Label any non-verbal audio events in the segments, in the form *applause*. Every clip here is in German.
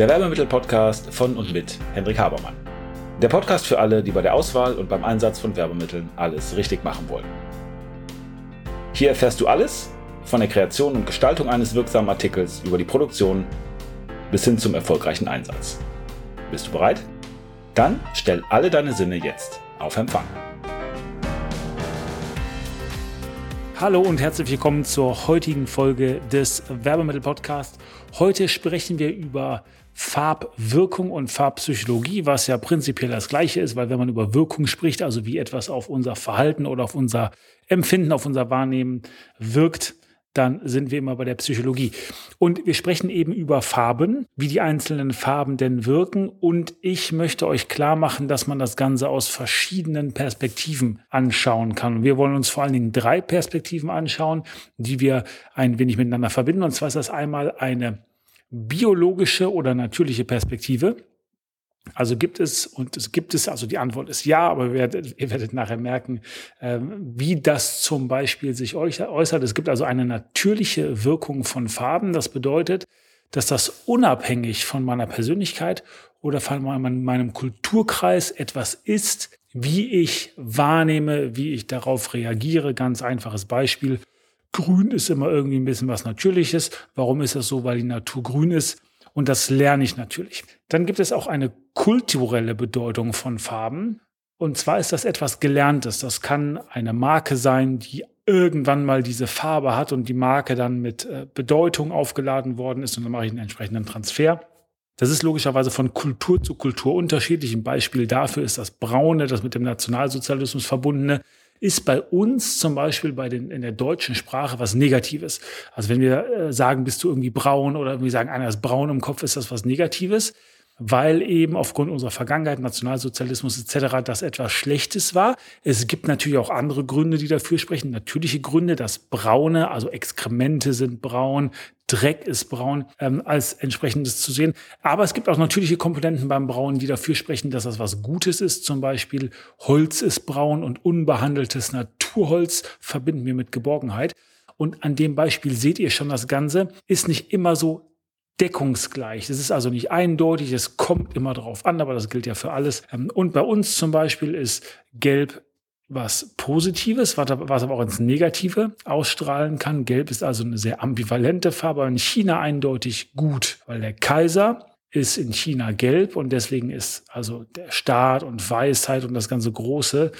der Werbemittel-Podcast von und mit Hendrik Habermann. Der Podcast für alle, die bei der Auswahl und beim Einsatz von Werbemitteln alles richtig machen wollen. Hier erfährst du alles von der Kreation und Gestaltung eines wirksamen Artikels über die Produktion bis hin zum erfolgreichen Einsatz. Bist du bereit? Dann stell alle deine Sinne jetzt auf Empfang. Hallo und herzlich willkommen zur heutigen Folge des Werbemittel Podcast. Heute sprechen wir über Farbwirkung und Farbpsychologie, was ja prinzipiell das gleiche ist, weil wenn man über Wirkung spricht, also wie etwas auf unser Verhalten oder auf unser Empfinden, auf unser Wahrnehmen wirkt, dann sind wir immer bei der Psychologie. Und wir sprechen eben über Farben, wie die einzelnen Farben denn wirken. Und ich möchte euch klar machen, dass man das Ganze aus verschiedenen Perspektiven anschauen kann. Wir wollen uns vor allen Dingen drei Perspektiven anschauen, die wir ein wenig miteinander verbinden. Und zwar ist das einmal eine biologische oder natürliche Perspektive. Also gibt es, und es gibt es, also die Antwort ist ja, aber ihr werdet, ihr werdet nachher merken, ähm, wie das zum Beispiel sich äußert. Es gibt also eine natürliche Wirkung von Farben. Das bedeutet, dass das unabhängig von meiner Persönlichkeit oder von meinem Kulturkreis etwas ist, wie ich wahrnehme, wie ich darauf reagiere. Ganz einfaches Beispiel. Grün ist immer irgendwie ein bisschen was Natürliches. Warum ist das so? Weil die Natur grün ist. Und das lerne ich natürlich. Dann gibt es auch eine kulturelle Bedeutung von Farben. Und zwar ist das etwas Gelerntes. Das kann eine Marke sein, die irgendwann mal diese Farbe hat und die Marke dann mit äh, Bedeutung aufgeladen worden ist. Und dann mache ich einen entsprechenden Transfer. Das ist logischerweise von Kultur zu Kultur unterschiedlich. Ein Beispiel dafür ist das Braune, das mit dem Nationalsozialismus verbundene ist bei uns zum Beispiel bei den, in der deutschen Sprache was Negatives. Also wenn wir äh, sagen, bist du irgendwie braun oder wir sagen, einer ist braun im Kopf, ist das was Negatives weil eben aufgrund unserer Vergangenheit, Nationalsozialismus etc., das etwas Schlechtes war. Es gibt natürlich auch andere Gründe, die dafür sprechen. Natürliche Gründe, das Braune, also Exkremente sind braun, Dreck ist braun, ähm, als entsprechendes zu sehen. Aber es gibt auch natürliche Komponenten beim Brauen, die dafür sprechen, dass das was Gutes ist. Zum Beispiel Holz ist braun und unbehandeltes Naturholz verbinden wir mit Geborgenheit. Und an dem Beispiel seht ihr schon, das Ganze ist nicht immer so deckungsgleich. Das ist also nicht eindeutig, es kommt immer darauf an, aber das gilt ja für alles. Ähm, und bei uns zum Beispiel ist Gelb was Positives, was aber auch ins Negative ausstrahlen kann. Gelb ist also eine sehr ambivalente Farbe, in China eindeutig gut, weil der Kaiser ist in China gelb und deswegen ist also der Staat und Weisheit und das ganze Große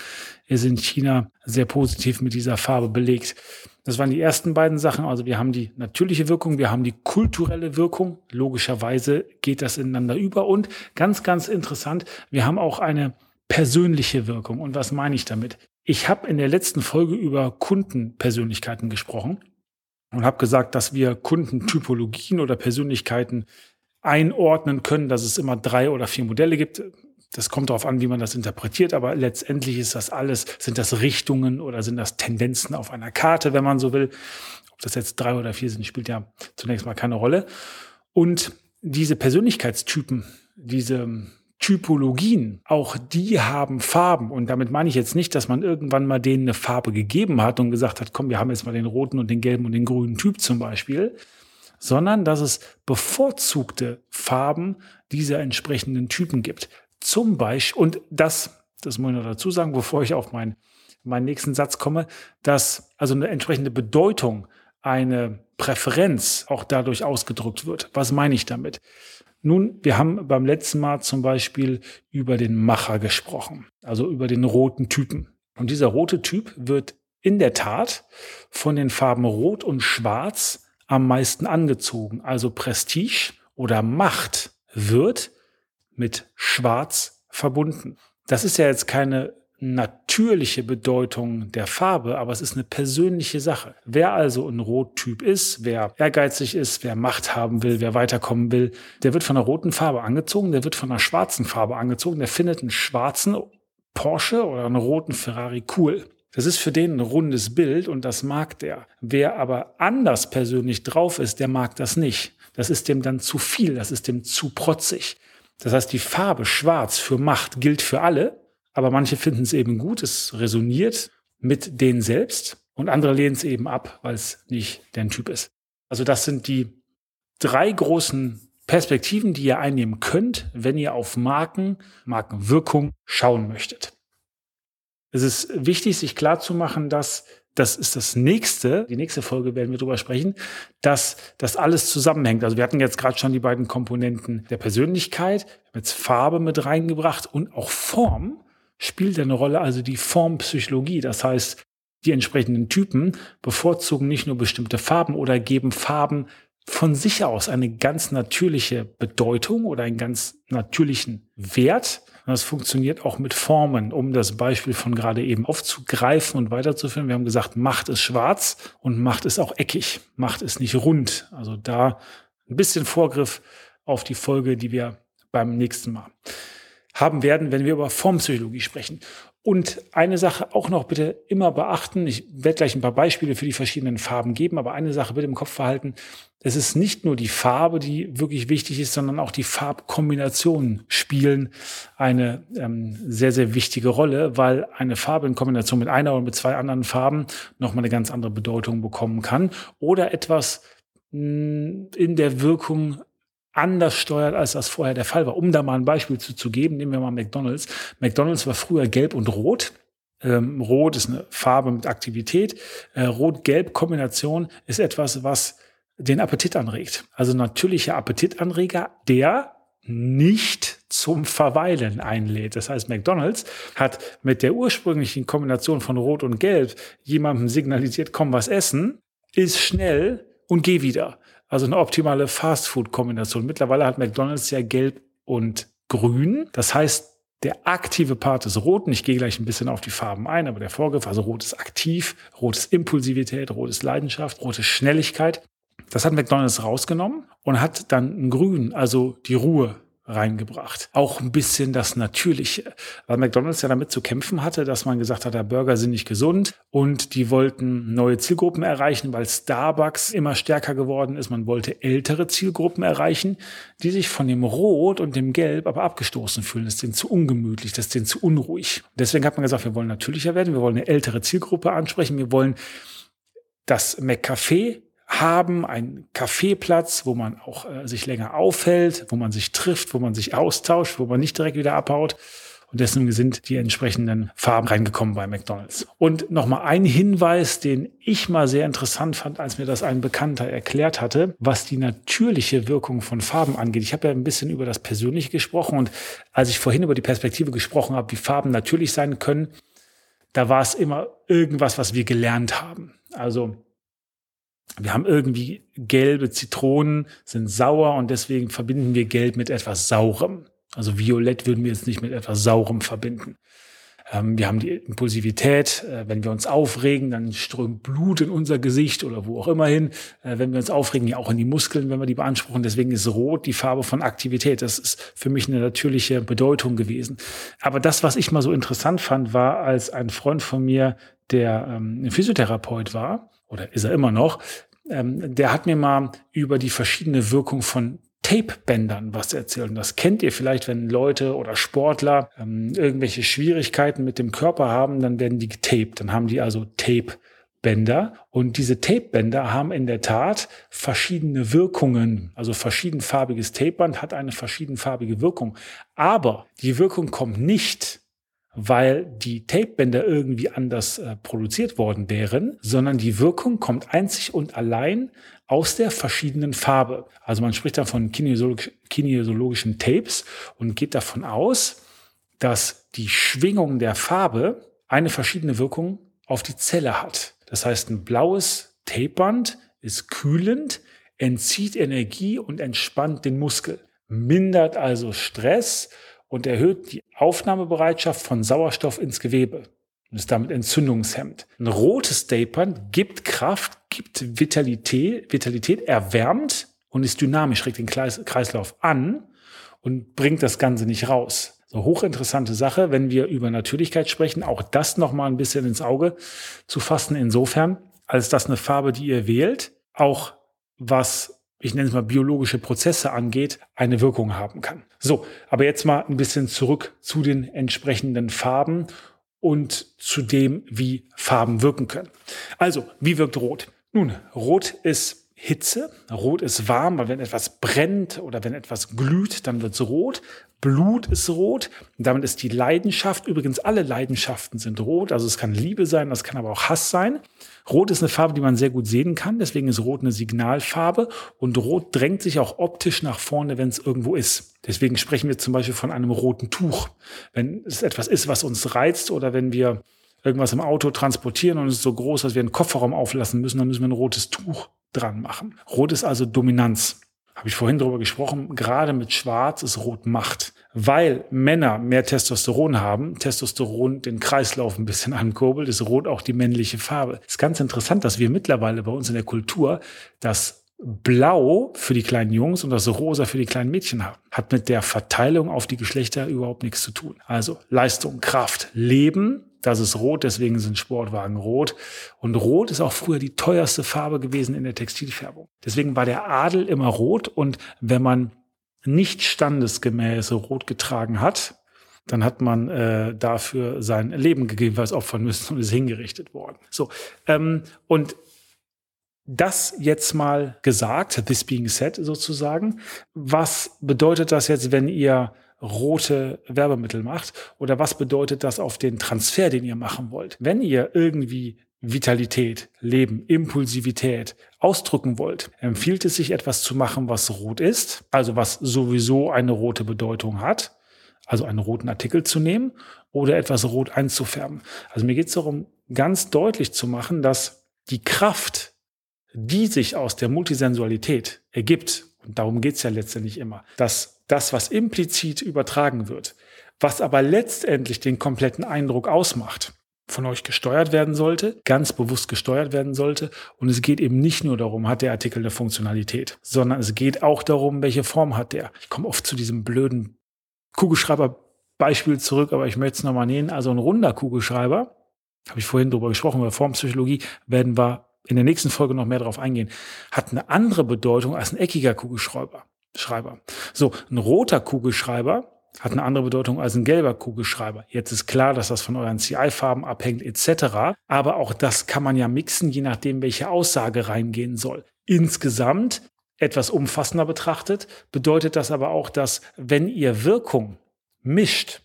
ist in China sehr positiv mit dieser Farbe belegt. Das waren die ersten beiden Sachen. Also wir haben die natürliche Wirkung, wir haben die kulturelle Wirkung. Logischerweise geht das ineinander über. Und ganz, ganz interessant, wir haben auch eine persönliche Wirkung. Und was meine ich damit? Ich habe in der letzten Folge über Kundenpersönlichkeiten gesprochen und habe gesagt, dass wir Kundentypologien oder Persönlichkeiten einordnen können, dass es immer drei oder vier Modelle gibt. Das kommt darauf an, wie man das interpretiert, aber letztendlich ist das alles, sind das Richtungen oder sind das Tendenzen auf einer Karte, wenn man so will. Ob das jetzt drei oder vier sind, spielt ja zunächst mal keine Rolle. Und diese Persönlichkeitstypen, diese Typologien, auch die haben Farben. Und damit meine ich jetzt nicht, dass man irgendwann mal denen eine Farbe gegeben hat und gesagt hat, komm, wir haben jetzt mal den roten und den gelben und den grünen Typ zum Beispiel, sondern dass es bevorzugte Farben dieser entsprechenden Typen gibt. Zum Beispiel, und das, das muss ich noch dazu sagen, bevor ich auf meinen, meinen nächsten Satz komme, dass also eine entsprechende Bedeutung, eine Präferenz auch dadurch ausgedrückt wird. Was meine ich damit? Nun, wir haben beim letzten Mal zum Beispiel über den Macher gesprochen, also über den roten Typen. Und dieser rote Typ wird in der Tat von den Farben Rot und Schwarz am meisten angezogen. Also Prestige oder Macht wird mit Schwarz verbunden. Das ist ja jetzt keine natürliche Bedeutung der Farbe, aber es ist eine persönliche Sache. Wer also ein Rottyp ist, wer ehrgeizig ist, wer Macht haben will, wer weiterkommen will, der wird von einer roten Farbe angezogen, der wird von einer schwarzen Farbe angezogen, der findet einen schwarzen Porsche oder einen roten Ferrari cool. Das ist für den ein rundes Bild und das mag der. Wer aber anders persönlich drauf ist, der mag das nicht. Das ist dem dann zu viel, das ist dem zu protzig. Das heißt, die Farbe schwarz für Macht gilt für alle, aber manche finden es eben gut, es resoniert mit denen selbst und andere lehnen es eben ab, weil es nicht deren Typ ist. Also das sind die drei großen Perspektiven, die ihr einnehmen könnt, wenn ihr auf Marken, Markenwirkung schauen möchtet. Es ist wichtig, sich klarzumachen, dass das ist das nächste, die nächste Folge werden wir darüber sprechen, dass das alles zusammenhängt. Also wir hatten jetzt gerade schon die beiden Komponenten der Persönlichkeit, jetzt Farbe mit reingebracht und auch Form spielt eine Rolle, also die Formpsychologie. Das heißt, die entsprechenden Typen bevorzugen nicht nur bestimmte Farben oder geben Farben von sich aus eine ganz natürliche Bedeutung oder einen ganz natürlichen Wert. Das funktioniert auch mit Formen, um das Beispiel von gerade eben aufzugreifen und weiterzuführen. Wir haben gesagt, Macht ist schwarz und Macht ist auch eckig. Macht ist nicht rund. Also da ein bisschen Vorgriff auf die Folge, die wir beim nächsten Mal haben werden, wenn wir über Formpsychologie sprechen. Und eine Sache auch noch bitte immer beachten. Ich werde gleich ein paar Beispiele für die verschiedenen Farben geben, aber eine Sache bitte im Kopf verhalten. Es ist nicht nur die Farbe, die wirklich wichtig ist, sondern auch die Farbkombinationen spielen eine ähm, sehr, sehr wichtige Rolle, weil eine Farbe in Kombination mit einer oder mit zwei anderen Farben nochmal eine ganz andere Bedeutung bekommen kann oder etwas mh, in der Wirkung anders steuert, als das vorher der Fall war. Um da mal ein Beispiel zu, zu geben, nehmen wir mal McDonald's. McDonald's war früher gelb und rot. Ähm, rot ist eine Farbe mit Aktivität. Äh, Rot-Gelb-Kombination ist etwas, was den Appetit anregt. Also natürlicher Appetitanreger, der nicht zum Verweilen einlädt. Das heißt, McDonald's hat mit der ursprünglichen Kombination von Rot und Gelb jemandem signalisiert, komm was essen, ist schnell und geh wieder. Also eine optimale Fast-Food-Kombination. Mittlerweile hat McDonald's ja gelb und grün. Das heißt, der aktive Part ist rot. Und ich gehe gleich ein bisschen auf die Farben ein, aber der Vorgriff, also rot ist aktiv, rot ist Impulsivität, rot ist Leidenschaft, rot ist Schnelligkeit. Das hat McDonald's rausgenommen und hat dann ein Grün, also die Ruhe reingebracht. Auch ein bisschen das Natürliche. Weil McDonald's ja damit zu kämpfen hatte, dass man gesagt hat, der Burger sind nicht gesund und die wollten neue Zielgruppen erreichen, weil Starbucks immer stärker geworden ist. Man wollte ältere Zielgruppen erreichen, die sich von dem Rot und dem Gelb aber abgestoßen fühlen. Das ist denen zu ungemütlich, das ist denen zu unruhig. Deswegen hat man gesagt, wir wollen natürlicher werden, wir wollen eine ältere Zielgruppe ansprechen, wir wollen das McCafé haben, einen Kaffeeplatz, wo man auch äh, sich länger aufhält, wo man sich trifft, wo man sich austauscht, wo man nicht direkt wieder abhaut. Und deswegen sind die entsprechenden Farben reingekommen bei McDonald's. Und nochmal ein Hinweis, den ich mal sehr interessant fand, als mir das ein Bekannter erklärt hatte, was die natürliche Wirkung von Farben angeht. Ich habe ja ein bisschen über das Persönliche gesprochen und als ich vorhin über die Perspektive gesprochen habe, wie Farben natürlich sein können, da war es immer irgendwas, was wir gelernt haben. Also wir haben irgendwie gelbe Zitronen, sind sauer und deswegen verbinden wir Gelb mit etwas Saurem. Also Violett würden wir jetzt nicht mit etwas Saurem verbinden. Ähm, wir haben die Impulsivität. Äh, wenn wir uns aufregen, dann strömt Blut in unser Gesicht oder wo auch immer hin. Äh, wenn wir uns aufregen, ja auch in die Muskeln, wenn wir die beanspruchen. Deswegen ist Rot die Farbe von Aktivität. Das ist für mich eine natürliche Bedeutung gewesen. Aber das, was ich mal so interessant fand, war, als ein Freund von mir, der ähm, ein Physiotherapeut war, oder ist er immer noch, ähm, der hat mir mal über die verschiedene Wirkung von Tape-Bändern was erzählt. Und das kennt ihr vielleicht, wenn Leute oder Sportler ähm, irgendwelche Schwierigkeiten mit dem Körper haben, dann werden die getaped. Dann haben die also Tape-Bänder. Und diese Tape-Bänder haben in der Tat verschiedene Wirkungen. Also verschiedenfarbiges Tapeband hat eine verschiedenfarbige Wirkung. Aber die Wirkung kommt nicht weil die Tapebänder irgendwie anders äh, produziert worden wären, sondern die Wirkung kommt einzig und allein aus der verschiedenen Farbe. Also man spricht da von kinesiolog kinesiologischen Tapes und geht davon aus, dass die Schwingung der Farbe eine verschiedene Wirkung auf die Zelle hat. Das heißt, ein blaues Tapeband ist kühlend, entzieht Energie und entspannt den Muskel, mindert also Stress und erhöht die Aufnahmebereitschaft von Sauerstoff ins Gewebe und ist damit entzündungshemmend. Ein rotes Tapern gibt Kraft, gibt Vitalität, Vitalität, erwärmt und ist dynamisch, regt den Kreislauf an und bringt das Ganze nicht raus. So hochinteressante Sache, wenn wir über Natürlichkeit sprechen, auch das nochmal ein bisschen ins Auge zu fassen, insofern, als das eine Farbe, die ihr wählt, auch was ich nenne es mal biologische Prozesse angeht, eine Wirkung haben kann. So, aber jetzt mal ein bisschen zurück zu den entsprechenden Farben und zu dem, wie Farben wirken können. Also, wie wirkt Rot? Nun, Rot ist Hitze. Rot ist warm, weil wenn etwas brennt oder wenn etwas glüht, dann wird es rot. Blut ist rot. Und damit ist die Leidenschaft, übrigens alle Leidenschaften sind rot. Also es kann Liebe sein, das kann aber auch Hass sein. Rot ist eine Farbe, die man sehr gut sehen kann. Deswegen ist Rot eine Signalfarbe. Und Rot drängt sich auch optisch nach vorne, wenn es irgendwo ist. Deswegen sprechen wir zum Beispiel von einem roten Tuch. Wenn es etwas ist, was uns reizt oder wenn wir irgendwas im Auto transportieren und es ist so groß, dass wir einen Kofferraum auflassen müssen, dann müssen wir ein rotes Tuch dran machen. Rot ist also Dominanz. Habe ich vorhin darüber gesprochen. Gerade mit Schwarz ist Rot Macht. Weil Männer mehr Testosteron haben, Testosteron den Kreislauf ein bisschen *laughs* ankurbelt, ist Rot auch die männliche Farbe. Ist ganz interessant, dass wir mittlerweile bei uns in der Kultur das Blau für die kleinen Jungs und das Rosa für die kleinen Mädchen haben. Hat mit der Verteilung auf die Geschlechter überhaupt nichts zu tun. Also Leistung, Kraft, Leben das ist rot, deswegen sind Sportwagen rot. Und rot ist auch früher die teuerste Farbe gewesen in der Textilfärbung. Deswegen war der Adel immer rot. Und wenn man nicht standesgemäße Rot getragen hat, dann hat man äh, dafür sein Leben gegebenenfalls opfern müssen und ist hingerichtet worden. So, ähm, und das jetzt mal gesagt, this being said sozusagen, was bedeutet das jetzt, wenn ihr rote Werbemittel macht? Oder was bedeutet das auf den Transfer, den ihr machen wollt? Wenn ihr irgendwie Vitalität, Leben, Impulsivität ausdrücken wollt, empfiehlt es sich etwas zu machen, was rot ist, also was sowieso eine rote Bedeutung hat, also einen roten Artikel zu nehmen oder etwas rot einzufärben. Also mir geht es darum, ganz deutlich zu machen, dass die Kraft, die sich aus der Multisensualität ergibt, und darum geht es ja letztendlich immer, dass das, was implizit übertragen wird, was aber letztendlich den kompletten Eindruck ausmacht, von euch gesteuert werden sollte, ganz bewusst gesteuert werden sollte. Und es geht eben nicht nur darum, hat der Artikel eine Funktionalität, sondern es geht auch darum, welche Form hat der. Ich komme oft zu diesem blöden Kugelschreiber-Beispiel zurück, aber ich möchte es nochmal nehmen. Also ein runder Kugelschreiber, habe ich vorhin drüber gesprochen, über Formpsychologie, werden wir in der nächsten Folge noch mehr darauf eingehen, hat eine andere Bedeutung als ein eckiger Kugelschreiber. Schreiber. So, ein roter Kugelschreiber hat eine andere Bedeutung als ein gelber Kugelschreiber. Jetzt ist klar, dass das von euren CI-Farben abhängt etc. Aber auch das kann man ja mixen, je nachdem, welche Aussage reingehen soll. Insgesamt etwas umfassender betrachtet, bedeutet das aber auch, dass wenn ihr Wirkung mischt,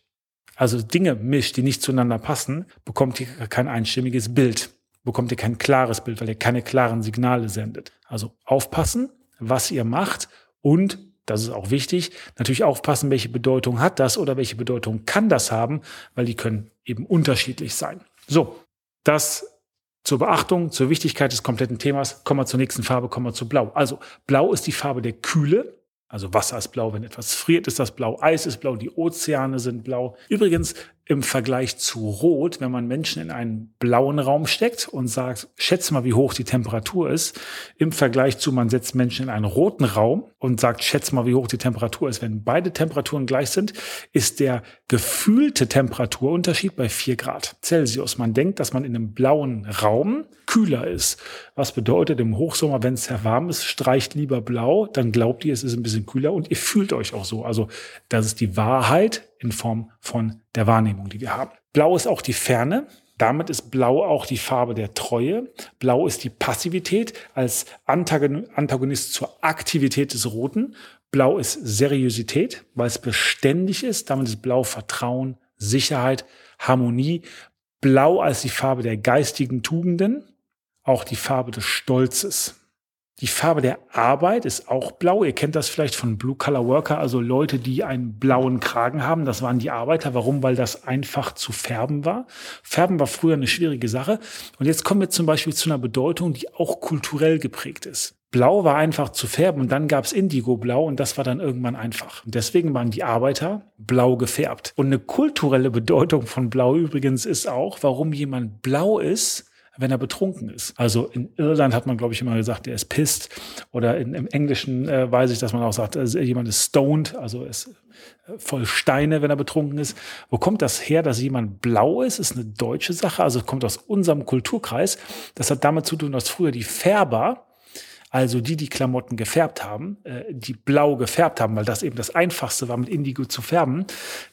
also Dinge mischt, die nicht zueinander passen, bekommt ihr kein einstimmiges Bild, bekommt ihr kein klares Bild, weil ihr keine klaren Signale sendet. Also aufpassen, was ihr macht und, das ist auch wichtig, natürlich aufpassen, welche Bedeutung hat das oder welche Bedeutung kann das haben, weil die können eben unterschiedlich sein. So, das zur Beachtung, zur Wichtigkeit des kompletten Themas. Kommen wir zur nächsten Farbe, kommen wir zu Blau. Also Blau ist die Farbe der Kühle. Also Wasser ist blau, wenn etwas friert, ist das blau. Eis ist blau, die Ozeane sind blau. Übrigens, im Vergleich zu Rot, wenn man Menschen in einen blauen Raum steckt und sagt, schätze mal, wie hoch die Temperatur ist, im Vergleich zu, man setzt Menschen in einen roten Raum und sagt, schätze mal, wie hoch die Temperatur ist. Wenn beide Temperaturen gleich sind, ist der gefühlte Temperaturunterschied bei vier Grad Celsius. Man denkt, dass man in einem blauen Raum kühler ist. Was bedeutet im Hochsommer, wenn es sehr warm ist, streicht lieber blau, dann glaubt ihr, es ist ein bisschen kühler und ihr fühlt euch auch so. Also das ist die Wahrheit in Form von der Wahrnehmung, die wir haben. Blau ist auch die Ferne. Damit ist Blau auch die Farbe der Treue. Blau ist die Passivität als Antagonist zur Aktivität des Roten. Blau ist Seriosität, weil es beständig ist. Damit ist Blau Vertrauen, Sicherheit, Harmonie. Blau als die Farbe der geistigen Tugenden, auch die Farbe des Stolzes. Die Farbe der Arbeit ist auch blau. Ihr kennt das vielleicht von Blue Collar Worker, also Leute, die einen blauen Kragen haben. Das waren die Arbeiter. Warum? Weil das einfach zu färben war. Färben war früher eine schwierige Sache. Und jetzt kommen wir zum Beispiel zu einer Bedeutung, die auch kulturell geprägt ist. Blau war einfach zu färben und dann gab es Indigo-Blau und das war dann irgendwann einfach. Und deswegen waren die Arbeiter blau gefärbt. Und eine kulturelle Bedeutung von Blau übrigens ist auch, warum jemand blau ist, wenn er betrunken ist. Also in Irland hat man, glaube ich, immer gesagt, der ist pissed. Oder in, im Englischen äh, weiß ich, dass man auch sagt, also jemand ist stoned, also ist äh, voll Steine, wenn er betrunken ist. Wo kommt das her, dass jemand blau ist? Ist eine deutsche Sache, also kommt aus unserem Kulturkreis. Das hat damit zu tun, dass früher die Färber, also die, die Klamotten gefärbt haben, äh, die blau gefärbt haben, weil das eben das Einfachste war, mit Indigo zu färben,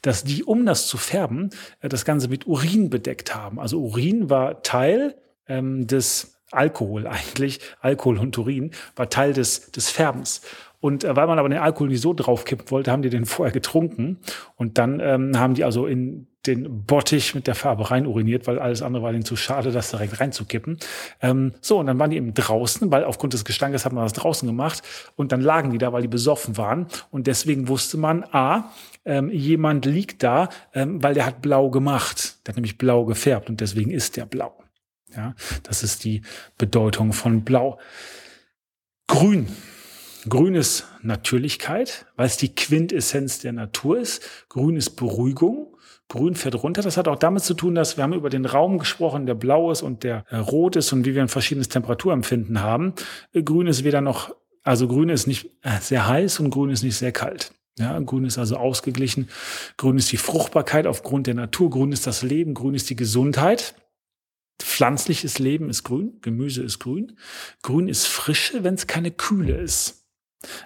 dass die, um das zu färben, äh, das Ganze mit Urin bedeckt haben. Also Urin war Teil ähm, des Alkohol eigentlich, Alkohol und Urin, war Teil des, des Färbens. Und äh, weil man aber den Alkohol nicht so draufkippen wollte, haben die den vorher getrunken. Und dann ähm, haben die also in den Bottich mit der Farbe rein uriniert, weil alles andere war ihnen zu schade, das direkt reinzukippen. Ähm, so, und dann waren die eben draußen, weil aufgrund des Gestankes hat man das draußen gemacht. Und dann lagen die da, weil die besoffen waren. Und deswegen wusste man, a, ähm, jemand liegt da, ähm, weil der hat blau gemacht. Der hat nämlich blau gefärbt und deswegen ist der blau. Ja, das ist die Bedeutung von blau. Grün Grün ist Natürlichkeit, weil es die Quintessenz der Natur ist. Grün ist Beruhigung. Grün fährt runter. Das hat auch damit zu tun, dass wir haben über den Raum gesprochen, der blau ist und der äh, rot ist und wie wir ein verschiedenes Temperaturempfinden haben. Äh, grün ist weder noch, also grün ist nicht äh, sehr heiß und grün ist nicht sehr kalt. Ja, grün ist also ausgeglichen. Grün ist die Fruchtbarkeit aufgrund der Natur. Grün ist das Leben. Grün ist die Gesundheit. Pflanzliches Leben ist grün. Gemüse ist grün. Grün ist Frische, wenn es keine Kühle ist.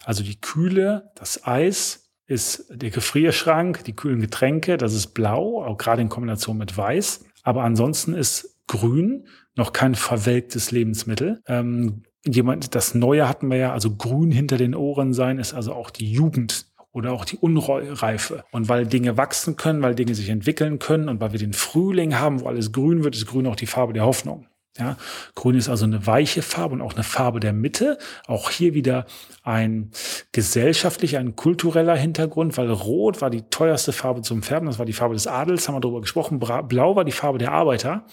Also die Kühle, das Eis ist der Gefrierschrank, die kühlen Getränke, das ist blau, auch gerade in Kombination mit weiß. Aber ansonsten ist grün noch kein verwelktes Lebensmittel. Ähm, jemand, das Neue hatten wir ja, also grün hinter den Ohren sein, ist also auch die Jugend oder auch die Unreife. Und weil Dinge wachsen können, weil Dinge sich entwickeln können und weil wir den Frühling haben, wo alles grün wird, ist grün auch die Farbe der Hoffnung. Ja, Grün ist also eine weiche Farbe und auch eine Farbe der Mitte. Auch hier wieder ein gesellschaftlicher, ein kultureller Hintergrund, weil Rot war die teuerste Farbe zum Färben. Das war die Farbe des Adels, haben wir darüber gesprochen. Blau war die Farbe der Arbeiter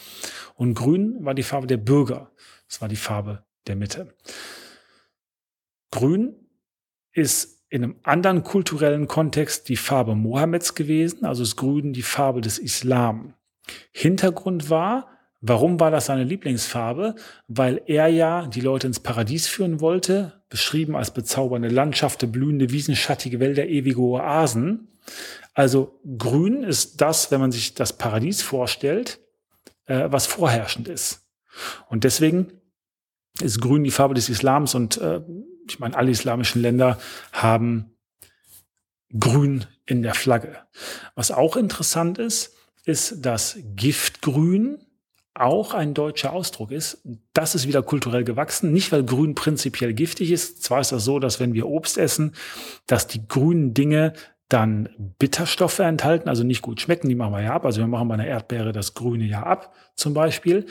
und Grün war die Farbe der Bürger. Das war die Farbe der Mitte. Grün ist in einem anderen kulturellen Kontext die Farbe Mohammeds gewesen, also ist Grün die Farbe des Islam. Hintergrund war, Warum war das seine Lieblingsfarbe? Weil er ja die Leute ins Paradies führen wollte, beschrieben als bezaubernde Landschaften, blühende Wiesen, schattige Wälder, ewige Oasen. Also grün ist das, wenn man sich das Paradies vorstellt, äh, was vorherrschend ist. Und deswegen ist grün die Farbe des Islams und äh, ich meine, alle islamischen Länder haben grün in der Flagge. Was auch interessant ist, ist das Giftgrün auch ein deutscher Ausdruck ist. Das ist wieder kulturell gewachsen. Nicht, weil Grün prinzipiell giftig ist. Zwar ist das so, dass wenn wir Obst essen, dass die grünen Dinge dann Bitterstoffe enthalten, also nicht gut schmecken, die machen wir ja ab. Also wir machen bei einer Erdbeere das Grüne ja ab, zum Beispiel.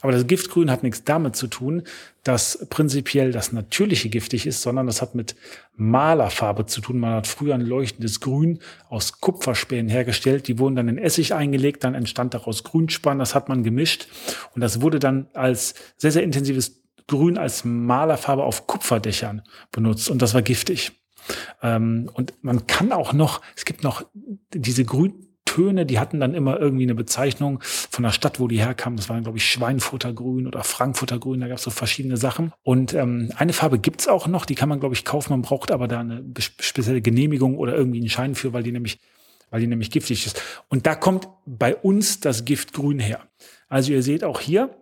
Aber das Giftgrün hat nichts damit zu tun, dass prinzipiell das natürliche giftig ist, sondern das hat mit Malerfarbe zu tun. Man hat früher ein leuchtendes Grün aus Kupferspänen hergestellt. Die wurden dann in Essig eingelegt, dann entstand daraus Grünspann, das hat man gemischt. Und das wurde dann als sehr, sehr intensives Grün als Malerfarbe auf Kupferdächern benutzt. Und das war giftig. Ähm, und man kann auch noch, es gibt noch diese Grüntöne, die hatten dann immer irgendwie eine Bezeichnung von der Stadt, wo die herkamen. Das waren, glaube ich, Schweinfuttergrün oder Frankfurtergrün. Da gab es so verschiedene Sachen. Und ähm, eine Farbe gibt's auch noch, die kann man, glaube ich, kaufen. Man braucht aber da eine spezielle Genehmigung oder irgendwie einen Schein für, weil die nämlich weil die nämlich giftig ist. Und da kommt bei uns das Gift grün her. Also ihr seht auch hier,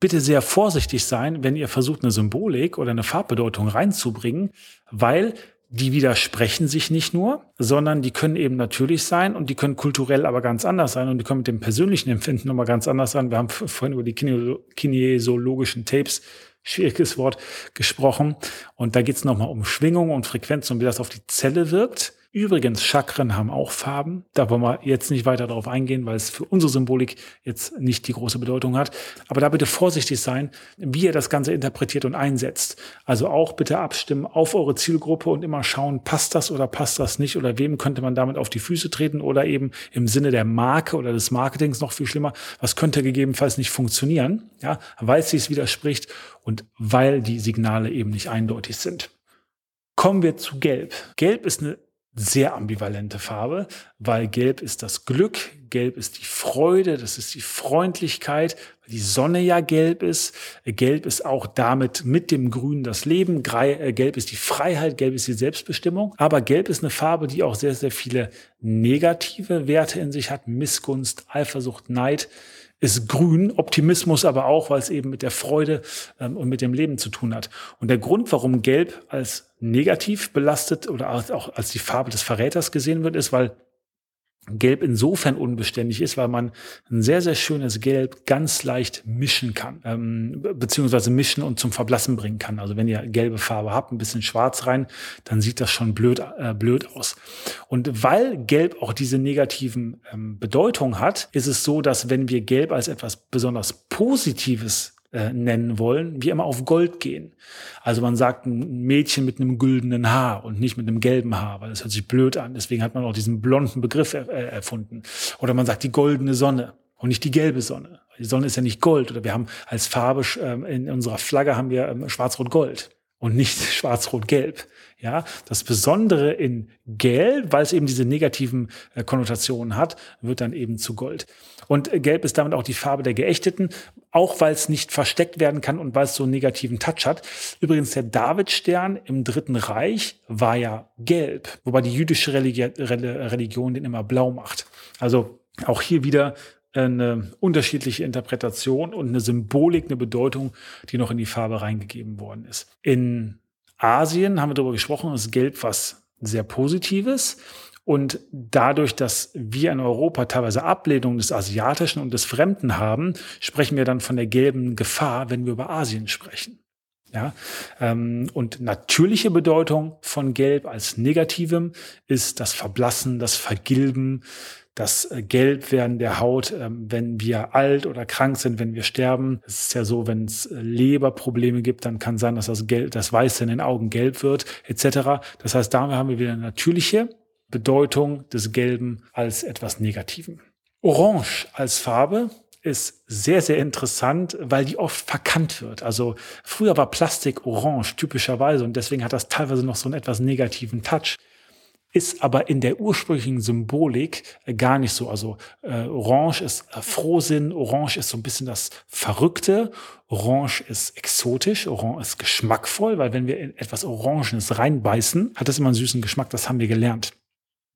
bitte sehr vorsichtig sein, wenn ihr versucht, eine Symbolik oder eine Farbbedeutung reinzubringen, weil die widersprechen sich nicht nur, sondern die können eben natürlich sein und die können kulturell aber ganz anders sein und die können mit dem persönlichen Empfinden nochmal ganz anders sein. Wir haben vorhin über die kinesiologischen Tapes, schwieriges Wort, gesprochen und da geht es nochmal um Schwingung und Frequenz und wie das auf die Zelle wirkt. Übrigens, Chakren haben auch Farben. Da wollen wir jetzt nicht weiter darauf eingehen, weil es für unsere Symbolik jetzt nicht die große Bedeutung hat. Aber da bitte vorsichtig sein, wie ihr das Ganze interpretiert und einsetzt. Also auch bitte abstimmen auf eure Zielgruppe und immer schauen, passt das oder passt das nicht oder wem könnte man damit auf die Füße treten oder eben im Sinne der Marke oder des Marketings noch viel schlimmer, was könnte gegebenenfalls nicht funktionieren, ja, weil es sich widerspricht und weil die Signale eben nicht eindeutig sind. Kommen wir zu Gelb. Gelb ist eine sehr ambivalente Farbe, weil Gelb ist das Glück, Gelb ist die Freude, das ist die Freundlichkeit, weil die Sonne ja gelb ist. Gelb ist auch damit mit dem Grün das Leben. Äh, gelb ist die Freiheit, Gelb ist die Selbstbestimmung. Aber Gelb ist eine Farbe, die auch sehr, sehr viele negative Werte in sich hat. Missgunst, Eifersucht, Neid ist grün, Optimismus aber auch, weil es eben mit der Freude ähm, und mit dem Leben zu tun hat. Und der Grund, warum Gelb als negativ belastet oder auch als die Farbe des Verräters gesehen wird, ist, weil Gelb insofern unbeständig ist, weil man ein sehr, sehr schönes Gelb ganz leicht mischen kann, ähm, beziehungsweise mischen und zum Verblassen bringen kann. Also wenn ihr gelbe Farbe habt, ein bisschen schwarz rein, dann sieht das schon blöd, äh, blöd aus. Und weil Gelb auch diese negativen ähm, Bedeutungen hat, ist es so, dass wenn wir Gelb als etwas besonders Positives äh, nennen wollen, wir immer auf Gold gehen. Also man sagt ein Mädchen mit einem güldenen Haar und nicht mit einem gelben Haar, weil das hört sich blöd an. Deswegen hat man auch diesen blonden Begriff er, äh, erfunden. Oder man sagt die goldene Sonne und nicht die gelbe Sonne. Die Sonne ist ja nicht Gold. Oder wir haben als Farbe ähm, in unserer Flagge haben wir ähm, Schwarz-Rot-Gold und nicht *laughs* schwarz-rot-gelb. Ja, das Besondere in Gelb, weil es eben diese negativen äh, Konnotationen hat, wird dann eben zu Gold. Und Gelb ist damit auch die Farbe der Geächteten, auch weil es nicht versteckt werden kann und weil es so einen negativen Touch hat. Übrigens, der Davidstern im Dritten Reich war ja gelb, wobei die jüdische Religion den immer blau macht. Also auch hier wieder eine unterschiedliche Interpretation und eine Symbolik, eine Bedeutung, die noch in die Farbe reingegeben worden ist. In Asien haben wir darüber gesprochen, ist Gelb was sehr Positives. Und dadurch, dass wir in Europa teilweise Ablehnung des Asiatischen und des Fremden haben, sprechen wir dann von der gelben Gefahr, wenn wir über Asien sprechen. Ja, ähm, und natürliche Bedeutung von Gelb als Negativem ist das Verblassen, das Vergilben, das äh, Gelbwerden der Haut, ähm, wenn wir alt oder krank sind, wenn wir sterben. Es ist ja so, wenn es äh, Leberprobleme gibt, dann kann sein, dass das, Gelb, das Weiße in den Augen gelb wird, etc. Das heißt, da haben wir wieder natürliche Bedeutung des Gelben als etwas Negativen. Orange als Farbe ist sehr, sehr interessant, weil die oft verkannt wird. Also früher war Plastik orange typischerweise und deswegen hat das teilweise noch so einen etwas negativen Touch ist aber in der ursprünglichen Symbolik gar nicht so. Also äh, Orange ist äh, Frohsinn, Orange ist so ein bisschen das Verrückte, Orange ist exotisch, Orange ist geschmackvoll, weil wenn wir in etwas Orangenes reinbeißen, hat das immer einen süßen Geschmack, das haben wir gelernt.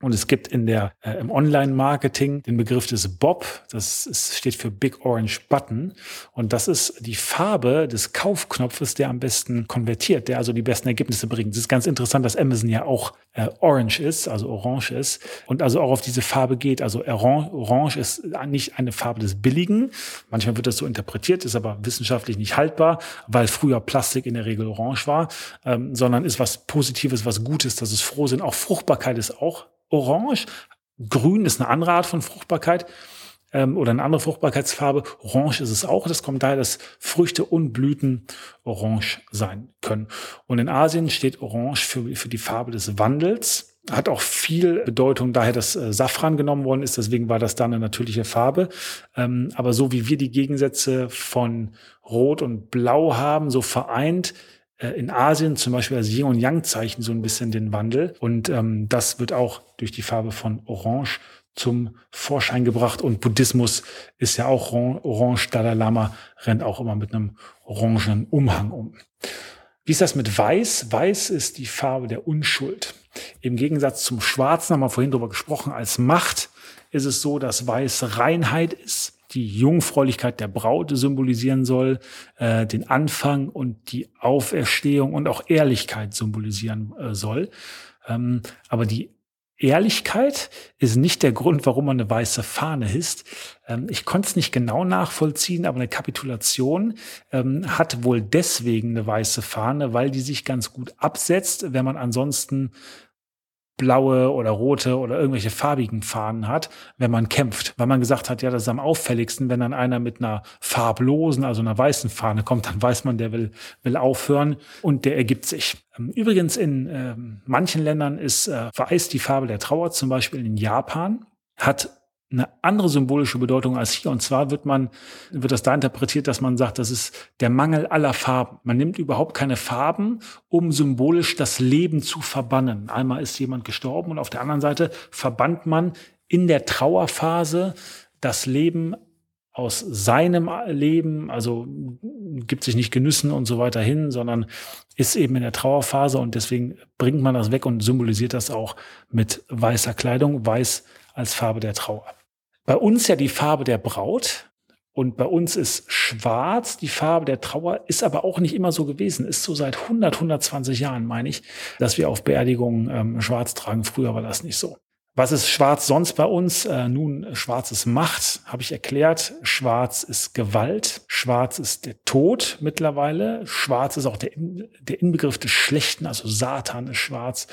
Und es gibt in der äh, im Online-Marketing den Begriff des Bob. Das ist, steht für Big Orange Button. Und das ist die Farbe des Kaufknopfes, der am besten konvertiert, der also die besten Ergebnisse bringt. Es ist ganz interessant, dass Amazon ja auch äh, Orange ist, also Orange ist und also auch auf diese Farbe geht. Also Orange ist nicht eine Farbe des Billigen. Manchmal wird das so interpretiert, ist aber wissenschaftlich nicht haltbar, weil früher Plastik in der Regel orange war, ähm, sondern ist was Positives, was Gutes, das ist Frohsinn. Auch Fruchtbarkeit ist auch orange. Grün ist eine andere Art von Fruchtbarkeit ähm, oder eine andere Fruchtbarkeitsfarbe. Orange ist es auch. Das kommt daher, dass Früchte und Blüten orange sein können. Und in Asien steht Orange für, für die Farbe des Wandels. Hat auch viel Bedeutung daher, dass äh, Safran genommen worden ist. Deswegen war das da eine natürliche Farbe. Ähm, aber so wie wir die Gegensätze von Rot und Blau haben, so vereint in Asien zum Beispiel als Yin und Yang Zeichen so ein bisschen den Wandel. Und ähm, das wird auch durch die Farbe von Orange zum Vorschein gebracht. Und Buddhismus ist ja auch orange. Dalai Lama rennt auch immer mit einem orangenen Umhang um. Wie ist das mit Weiß? Weiß ist die Farbe der Unschuld. Im Gegensatz zum Schwarzen haben wir vorhin darüber gesprochen. Als Macht ist es so, dass Weiß Reinheit ist die Jungfräulichkeit der Braut symbolisieren soll, äh, den Anfang und die Auferstehung und auch Ehrlichkeit symbolisieren äh, soll. Ähm, aber die Ehrlichkeit ist nicht der Grund, warum man eine weiße Fahne hisst. Ähm, ich konnte es nicht genau nachvollziehen, aber eine Kapitulation ähm, hat wohl deswegen eine weiße Fahne, weil die sich ganz gut absetzt, wenn man ansonsten blaue oder rote oder irgendwelche farbigen Fahnen hat, wenn man kämpft. Weil man gesagt hat, ja, das ist am auffälligsten, wenn dann einer mit einer farblosen, also einer weißen Fahne kommt, dann weiß man, der will, will aufhören und der ergibt sich. Ähm, übrigens in äh, manchen Ländern ist äh, weiß die Farbe der Trauer, zum Beispiel in Japan, hat eine andere symbolische Bedeutung als hier. Und zwar wird man, wird das da interpretiert, dass man sagt, das ist der Mangel aller Farben. Man nimmt überhaupt keine Farben, um symbolisch das Leben zu verbannen. Einmal ist jemand gestorben und auf der anderen Seite verbannt man in der Trauerphase das Leben aus seinem Leben, also gibt sich nicht Genüssen und so weiter hin, sondern ist eben in der Trauerphase und deswegen bringt man das weg und symbolisiert das auch mit weißer Kleidung, weiß als Farbe der Trauer. Bei uns ja die Farbe der Braut. Und bei uns ist schwarz die Farbe der Trauer, ist aber auch nicht immer so gewesen. Ist so seit 100, 120 Jahren, meine ich, dass wir auf Beerdigungen ähm, schwarz tragen. Früher war das nicht so. Was ist schwarz sonst bei uns? Äh, nun, schwarz ist Macht, habe ich erklärt. Schwarz ist Gewalt. Schwarz ist der Tod mittlerweile. Schwarz ist auch der, der Inbegriff des Schlechten, also Satan ist schwarz.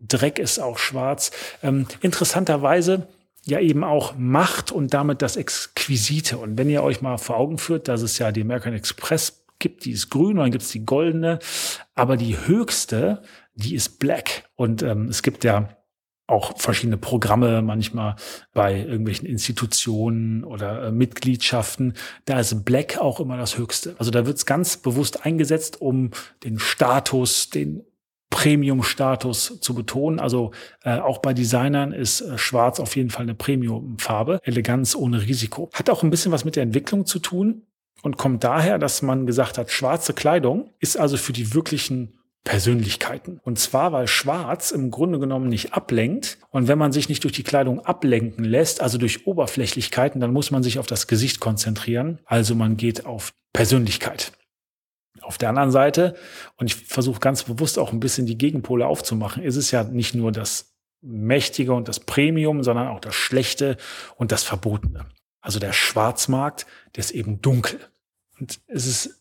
Dreck ist auch schwarz. Ähm, interessanterweise ja eben auch Macht und damit das Exquisite. Und wenn ihr euch mal vor Augen führt, dass es ja die American Express gibt, die ist grün, und dann gibt es die goldene, aber die höchste, die ist black. Und ähm, es gibt ja auch verschiedene Programme, manchmal bei irgendwelchen Institutionen oder äh, Mitgliedschaften. Da ist Black auch immer das Höchste. Also da wird es ganz bewusst eingesetzt, um den Status, den Premium-Status zu betonen. Also äh, auch bei Designern ist äh, Schwarz auf jeden Fall eine Premium-Farbe. Eleganz ohne Risiko. Hat auch ein bisschen was mit der Entwicklung zu tun und kommt daher, dass man gesagt hat, schwarze Kleidung ist also für die wirklichen Persönlichkeiten. Und zwar, weil Schwarz im Grunde genommen nicht ablenkt. Und wenn man sich nicht durch die Kleidung ablenken lässt, also durch Oberflächlichkeiten, dann muss man sich auf das Gesicht konzentrieren. Also man geht auf Persönlichkeit. Auf der anderen Seite, und ich versuche ganz bewusst auch ein bisschen die Gegenpole aufzumachen, ist es ja nicht nur das Mächtige und das Premium, sondern auch das Schlechte und das Verbotene. Also der Schwarzmarkt, der ist eben dunkel. Und es ist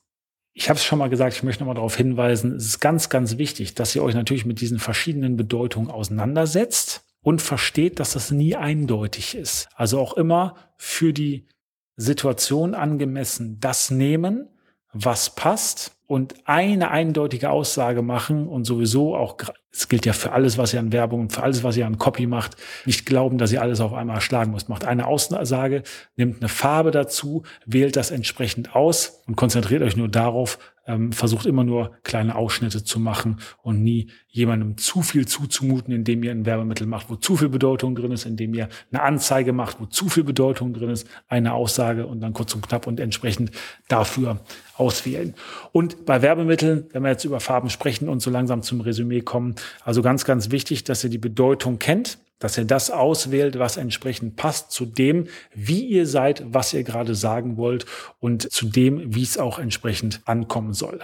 ich habe es schon mal gesagt, ich möchte noch mal darauf hinweisen, es ist ganz, ganz wichtig, dass ihr euch natürlich mit diesen verschiedenen Bedeutungen auseinandersetzt und versteht, dass das nie eindeutig ist. Also auch immer für die Situation angemessen das nehmen, was passt und eine eindeutige Aussage machen und sowieso auch, es gilt ja für alles, was ihr an Werbung und für alles, was ihr an Copy macht, nicht glauben, dass ihr alles auf einmal schlagen müsst. Macht eine Aussage, nimmt eine Farbe dazu, wählt das entsprechend aus und konzentriert euch nur darauf, ähm, versucht immer nur kleine Ausschnitte zu machen und nie jemandem zu viel zuzumuten, indem ihr ein Werbemittel macht, wo zu viel Bedeutung drin ist, indem ihr eine Anzeige macht, wo zu viel Bedeutung drin ist, eine Aussage und dann kurz und knapp und entsprechend dafür auswählen. Und bei Werbemitteln, wenn wir jetzt über Farben sprechen und so langsam zum Resümee kommen, also ganz, ganz wichtig, dass ihr die Bedeutung kennt dass ihr das auswählt, was entsprechend passt zu dem, wie ihr seid, was ihr gerade sagen wollt und zu dem, wie es auch entsprechend ankommen soll.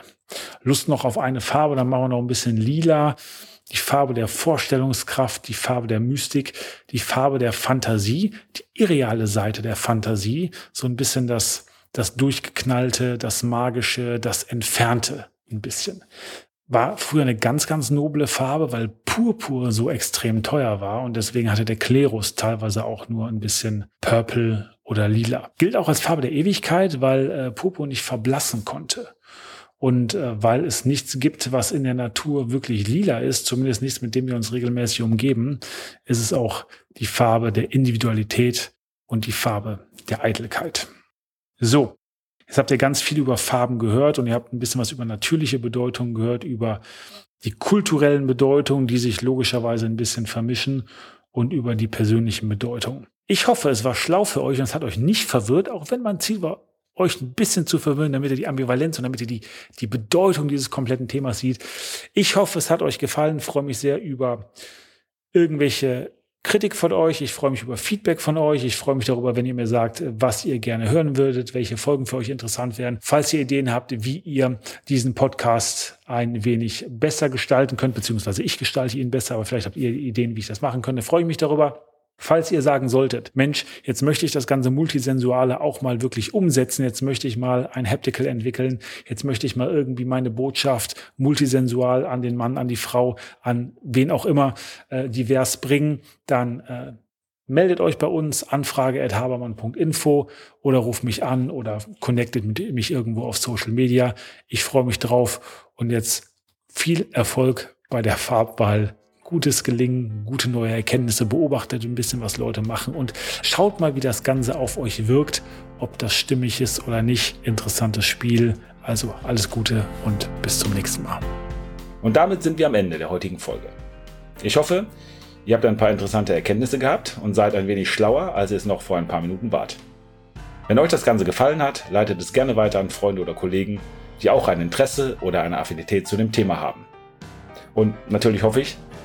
Lust noch auf eine Farbe, dann machen wir noch ein bisschen lila. Die Farbe der Vorstellungskraft, die Farbe der Mystik, die Farbe der Fantasie, die irreale Seite der Fantasie, so ein bisschen das, das Durchgeknallte, das Magische, das Entfernte ein bisschen war früher eine ganz, ganz noble Farbe, weil Purpur so extrem teuer war und deswegen hatte der Klerus teilweise auch nur ein bisschen Purple oder Lila. Gilt auch als Farbe der Ewigkeit, weil äh, Purpur nicht verblassen konnte. Und äh, weil es nichts gibt, was in der Natur wirklich lila ist, zumindest nichts, mit dem wir uns regelmäßig umgeben, ist es auch die Farbe der Individualität und die Farbe der Eitelkeit. So, Jetzt habt ihr ganz viel über Farben gehört und ihr habt ein bisschen was über natürliche Bedeutungen gehört, über die kulturellen Bedeutungen, die sich logischerweise ein bisschen vermischen und über die persönlichen Bedeutungen. Ich hoffe, es war schlau für euch und es hat euch nicht verwirrt, auch wenn mein Ziel war, euch ein bisschen zu verwirren, damit ihr die Ambivalenz und damit ihr die, die Bedeutung dieses kompletten Themas sieht. Ich hoffe, es hat euch gefallen, freue mich sehr über irgendwelche Kritik von euch, ich freue mich über Feedback von euch, ich freue mich darüber, wenn ihr mir sagt, was ihr gerne hören würdet, welche Folgen für euch interessant wären. Falls ihr Ideen habt, wie ihr diesen Podcast ein wenig besser gestalten könnt, beziehungsweise ich gestalte ihn besser, aber vielleicht habt ihr Ideen, wie ich das machen könnte, freue ich mich darüber. Falls ihr sagen solltet, Mensch, jetzt möchte ich das ganze Multisensuale auch mal wirklich umsetzen, jetzt möchte ich mal ein Haptical entwickeln, jetzt möchte ich mal irgendwie meine Botschaft multisensual an den Mann, an die Frau, an wen auch immer äh, divers bringen, dann äh, meldet euch bei uns, anfrage at habermann.info oder ruft mich an oder connectet mit mich irgendwo auf Social Media. Ich freue mich drauf und jetzt viel Erfolg bei der Farbwahl gutes Gelingen, gute neue Erkenntnisse, beobachtet ein bisschen, was Leute machen und schaut mal, wie das Ganze auf euch wirkt, ob das stimmig ist oder nicht. Interessantes Spiel. Also alles Gute und bis zum nächsten Mal. Und damit sind wir am Ende der heutigen Folge. Ich hoffe, ihr habt ein paar interessante Erkenntnisse gehabt und seid ein wenig schlauer, als ihr es noch vor ein paar Minuten wart. Wenn euch das Ganze gefallen hat, leitet es gerne weiter an Freunde oder Kollegen, die auch ein Interesse oder eine Affinität zu dem Thema haben. Und natürlich hoffe ich,